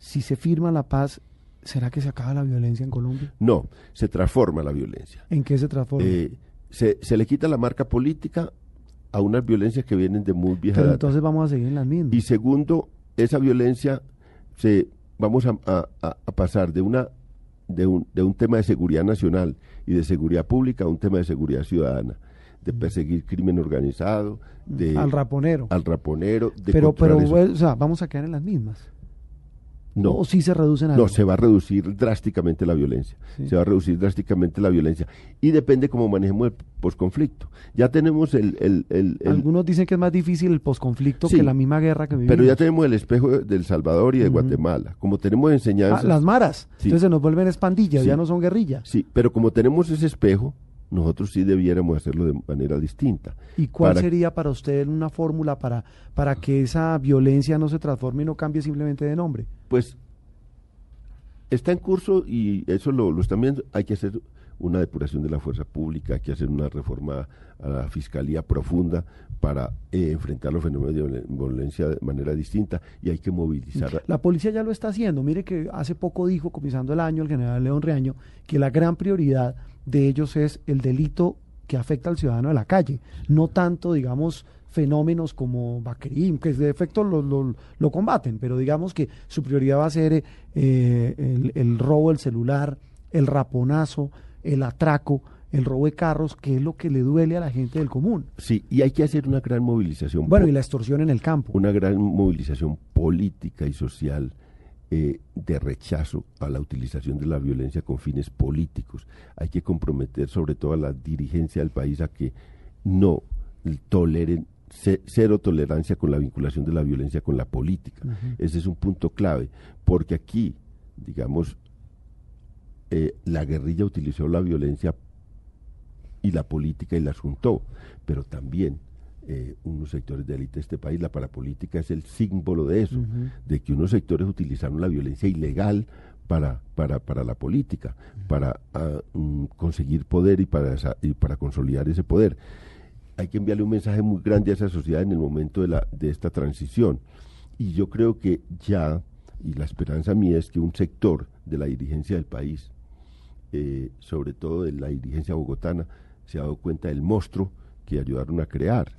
Si se firma la paz, ¿será que se acaba la violencia en Colombia? No, se transforma la violencia. ¿En qué se transforma? Eh, se, se le quita la marca política a unas violencias que vienen de muy vieja Pero data. entonces vamos a seguir en las mismas. Y segundo, esa violencia se vamos a, a- a- a pasar de una de un, de un tema de seguridad nacional y de seguridad pública a un tema de seguridad ciudadana, de perseguir crimen organizado, de al raponero. al raponero, de pero, pero, eso. o sea, vamos a quedar en las mismas. No, O sí se reducen no, se va a reducir drásticamente la violencia. Sí. Se va a reducir drásticamente la violencia. Y depende cómo manejemos el posconflicto. Ya tenemos el, el- el- el- Algunos dicen que es más difícil el posconflicto Sí. que la misma guerra que vivimos. pero ya tenemos el espejo de El Salvador y de. Guatemala. Como tenemos Ah, enseñanzas. las maras. Sí. Entonces se nos vuelven espandillas, ya no son guerrillas. Sí, pero como tenemos ese espejo, nosotros sí debiéramos hacerlo de manera distinta. ¿Y cuál Para- sería para usted una fórmula para, para que esa violencia no se transforme y no cambie simplemente de nombre? Pues está en curso y eso lo, lo están viendo. Hay que hacer una depuración de la fuerza pública, hay que hacer una reforma a la fiscalía profunda para eh, enfrentar los fenómenos de violen- violencia de manera distinta y hay que movilizar. La policía ya lo está haciendo. Mire que hace poco dijo, comenzando el año, el general León Reaño, que la gran prioridad de ellos es el delito que afecta al ciudadano de la calle, no tanto, digamos, fenómenos como Bakerim, que de efecto lo, lo- combaten, pero digamos que su prioridad va a ser eh, el, el robo del celular, el raponazo, el atraco, el robo de carros, que es lo que le duele a la gente del común. Sí, y hay que hacer una gran movilización. Bueno, y la extorsión en el campo. una gran movilización política y social eh, de rechazo a la utilización de la violencia con fines políticos. Hay que comprometer sobre todo a la dirigencia del país a que no toleren ce- cero tolerancia con la vinculación de la violencia con la política. Ese es un punto clave, porque aquí, digamos, eh, la guerrilla utilizó la violencia y la política y las juntó, pero también eh, unos sectores de élite de este país, la parapolítica es el símbolo de eso, de que unos sectores utilizaron la violencia ilegal para, para, para la política, para ah, mm, conseguir poder y para, esa- y para consolidar ese poder. Hay que enviarle un mensaje muy grande a esa sociedad en el momento de, la, de esta transición. Y yo creo que ya, y la esperanza mía es que un sector de la dirigencia del país, eh, sobre todo de la dirigencia bogotana, se ha dado cuenta del monstruo que ayudaron a crear.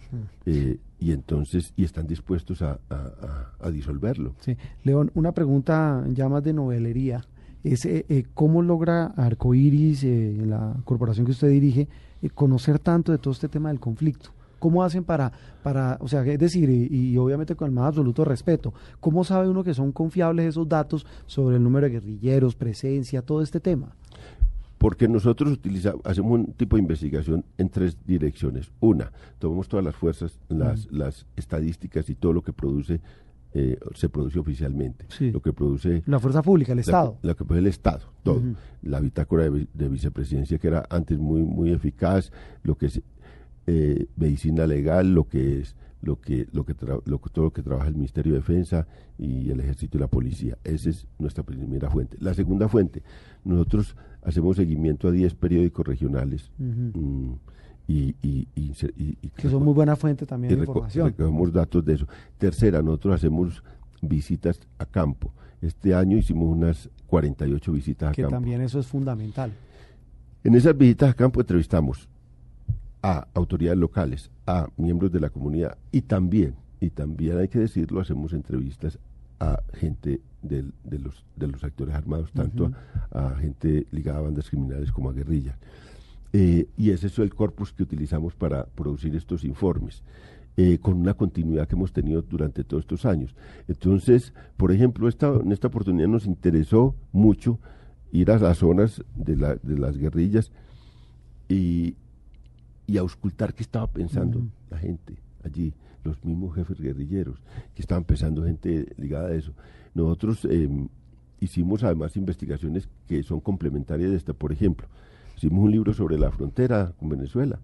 Eh, y entonces, y están dispuestos a, a- disolverlo. Sí. León, una pregunta ya más de novelería. Es, eh, eh, ¿Cómo logra Arcoiris, eh, la corporación que usted dirige, conocer tanto de todo este tema del conflicto? ¿Cómo hacen para, para o sea, es decir, y, y obviamente con el más absoluto respeto, ¿cómo sabe uno que son confiables esos datos sobre el número de guerrilleros, presencia, todo este tema? Porque nosotros utilizamos, hacemos un tipo de investigación en tres direcciones. Una, tomamos todas las fuerzas, las, las estadísticas y todo lo que produce, eh, se produce oficialmente. Sí. Lo que produce La fuerza pública, el la- Estado. Lo que produce el Estado, todo. La bitácora de vicepresidencia que era antes muy, muy eficaz, lo que es eh, medicina legal, lo que es lo que, lo que tra- lo que- todo lo que trabaja el Ministerio de Defensa y el Ejército y la Policía. Esa es nuestra primera fuente. La segunda fuente, nosotros hacemos seguimiento a 10 periódicos regionales mm, y, y, y y- y- Que son muy buena fuente también de información. recogemos datos de eso. Tercera, nosotros hacemos visitas a campo. Este año hicimos unas 48 visitas a Que campo. también eso es fundamental. En esas visitas a campo entrevistamos a autoridades locales, a miembros de la comunidad y también, y también hay que decirlo, hacemos entrevistas a gente del- de, los, de los actores armados, tanto a, a gente ligada a bandas criminales como a guerrillas. Eh, y ese es el corpus que utilizamos para producir estos informes, eh, con una continuidad que hemos tenido durante todos estos años. Entonces, por ejemplo, esta, en esta oportunidad nos interesó mucho ir a las zonas de, la- de las guerrillas y, y auscultar qué estaba pensando la gente allí, los mismos jefes guerrilleros, que estaban pensando gente ligada a eso. Nosotros em, hicimos además investigaciones que son complementarias de esta. Por ejemplo, hicimos un libro sobre la frontera con Venezuela,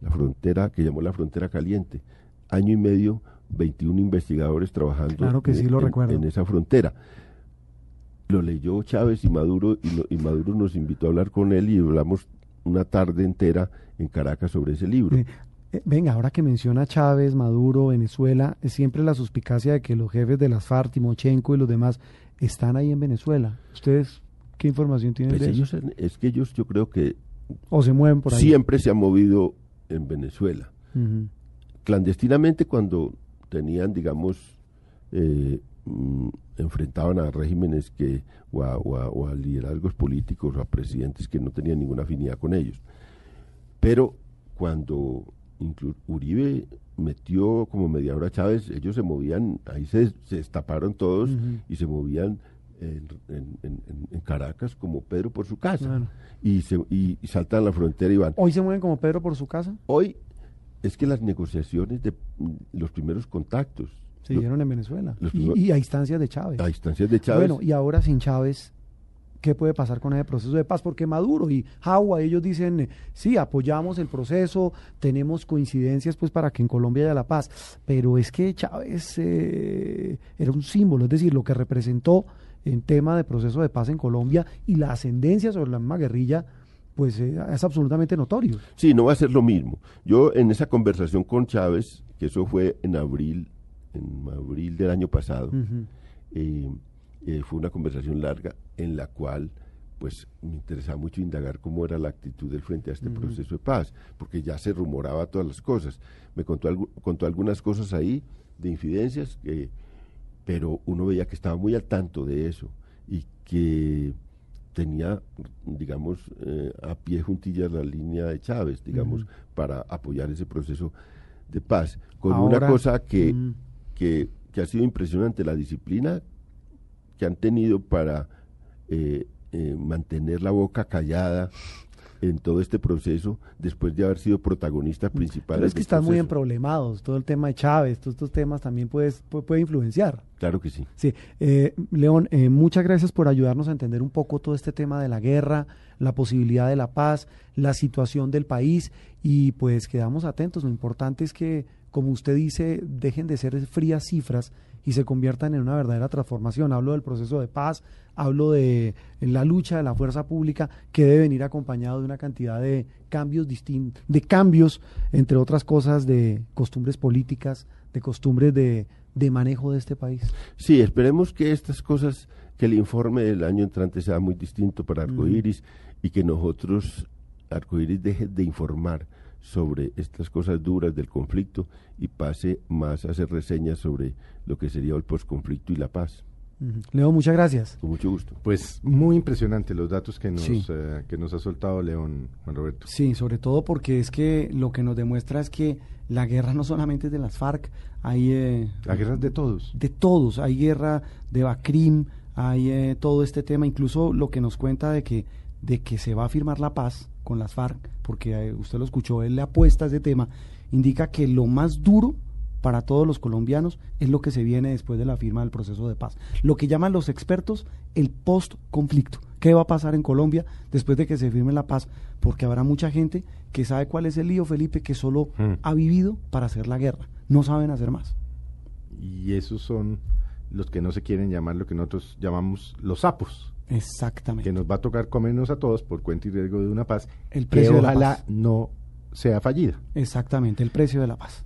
la frontera que llamó la frontera caliente. Año y medio, 21 investigadores trabajando Claro que sí, en- lo en- recuerdo. en esa frontera. Lo leyó Chávez y Maduro y, lo- y Maduro nos invitó a hablar con él y hablamos una tarde entera en Caracas sobre ese libro. Eh, eh, venga, ahora que menciona Chávez, Maduro, Venezuela, es siempre la suspicacia de que los jefes de las FARC, Timochenko y los demás están ahí en Venezuela. ¿Ustedes qué información tienen Pues de ellos, eso? es que ellos yo creo que ¿O se mueven por ahí? siempre se han movido en Venezuela. Clandestinamente cuando tenían, digamos, eh, mm, enfrentaban a regímenes que, o a, o a- o a liderazgos políticos o a presidentes que no tenían ninguna afinidad con ellos. Pero cuando Uribe metió como mediador a Chávez, ellos se movían, ahí se, se destaparon todos y se movían en, en- en- en- en Caracas como Pedro por su casa. Claro. Y, se, y, y saltan la frontera y van. ¿Hoy se mueven como Pedro por su casa? Hoy es que las negociaciones de los primeros contactos Se lo- dieron en Venezuela. y a instancias de Chávez. a instancias de Chávez. Bueno, y ahora sin Chávez, ¿qué puede pasar con ese proceso de paz? Porque Maduro y Jagua, ellos dicen, eh, sí, apoyamos el proceso, tenemos coincidencias pues para que en Colombia haya la paz, pero es que Chávez eh, era un símbolo, es decir, lo que representó en tema de proceso de paz en Colombia y la ascendencia sobre la misma guerrilla, pues eh, es absolutamente notorio. Sí, no va a ser lo mismo. Yo en esa conversación con Chávez, que eso fue en abril, en abril del año pasado, eh, eh, fue una conversación larga en la cual pues me interesaba mucho indagar cómo era la actitud del frente a este proceso de paz, porque ya se rumoraba todas las cosas. Me contó, algu- contó algunas cosas ahí de infidencias, que, pero uno veía que estaba muy al tanto de eso y que tenía, digamos, eh, a pie juntillas la línea de Chávez, digamos, para apoyar ese proceso de paz. Con Ahora, una cosa que. Que, que ha sido impresionante, la disciplina que han tenido para eh, eh, mantener la boca callada en todo este proceso después de haber sido protagonistas principales. Pero es que están muy proceso. emproblemados, todo el tema de Chávez, todos estos temas también puedes- puede, puede influenciar. Claro que sí. Sí, eh, León, eh, muchas gracias por ayudarnos a entender un poco todo este tema de la guerra, la posibilidad de la paz, la situación del país y pues quedamos atentos. Lo importante es que, como usted dice, dejen de ser frías cifras y se conviertan en una verdadera transformación. Hablo del proceso de paz, hablo de la lucha de la fuerza pública que debe venir acompañado de una cantidad de cambios distintos, de cambios, entre otras cosas, de costumbres políticas, de costumbres de, de manejo de este país. Sí, esperemos que estas cosas, que el informe del año entrante sea muy distinto para Arcoiris y que nosotros, Arcoiris, deje de informar sobre estas cosas duras del conflicto y pase más a hacer reseñas sobre lo que sería el posconflicto y la paz. Leo, muchas gracias. Con mucho gusto. Pues muy impresionante los datos que nos, Sí. eh, que nos ha soltado León, Juan Roberto. Sí, sobre todo porque es que lo que nos demuestra es que la guerra no solamente es de las FARC, hay eh, La guerra es de todos. de todos, hay guerra de Bacrim, hay eh, todo este tema, incluso lo que nos cuenta de que de que se va a firmar la paz con las FARC, porque eh, usted lo escuchó, él le apuesta a ese tema, indica que lo más duro para todos los colombianos es lo que se viene después de la firma del proceso de paz. Lo que llaman los expertos el post-conflicto. ¿Qué va a pasar en Colombia después de que se firme la paz? Porque habrá mucha gente que sabe cuál es el lío, Felipe, que solo Mm. ha vivido para hacer la guerra. No saben hacer más. Y esos son los que no se quieren llamar lo que nosotros llamamos los sapos, Exactamente. que nos va a tocar comernos a todos por cuenta y riesgo de una paz El que precio de la paz. no sea fallida. Exactamente, el precio de la paz.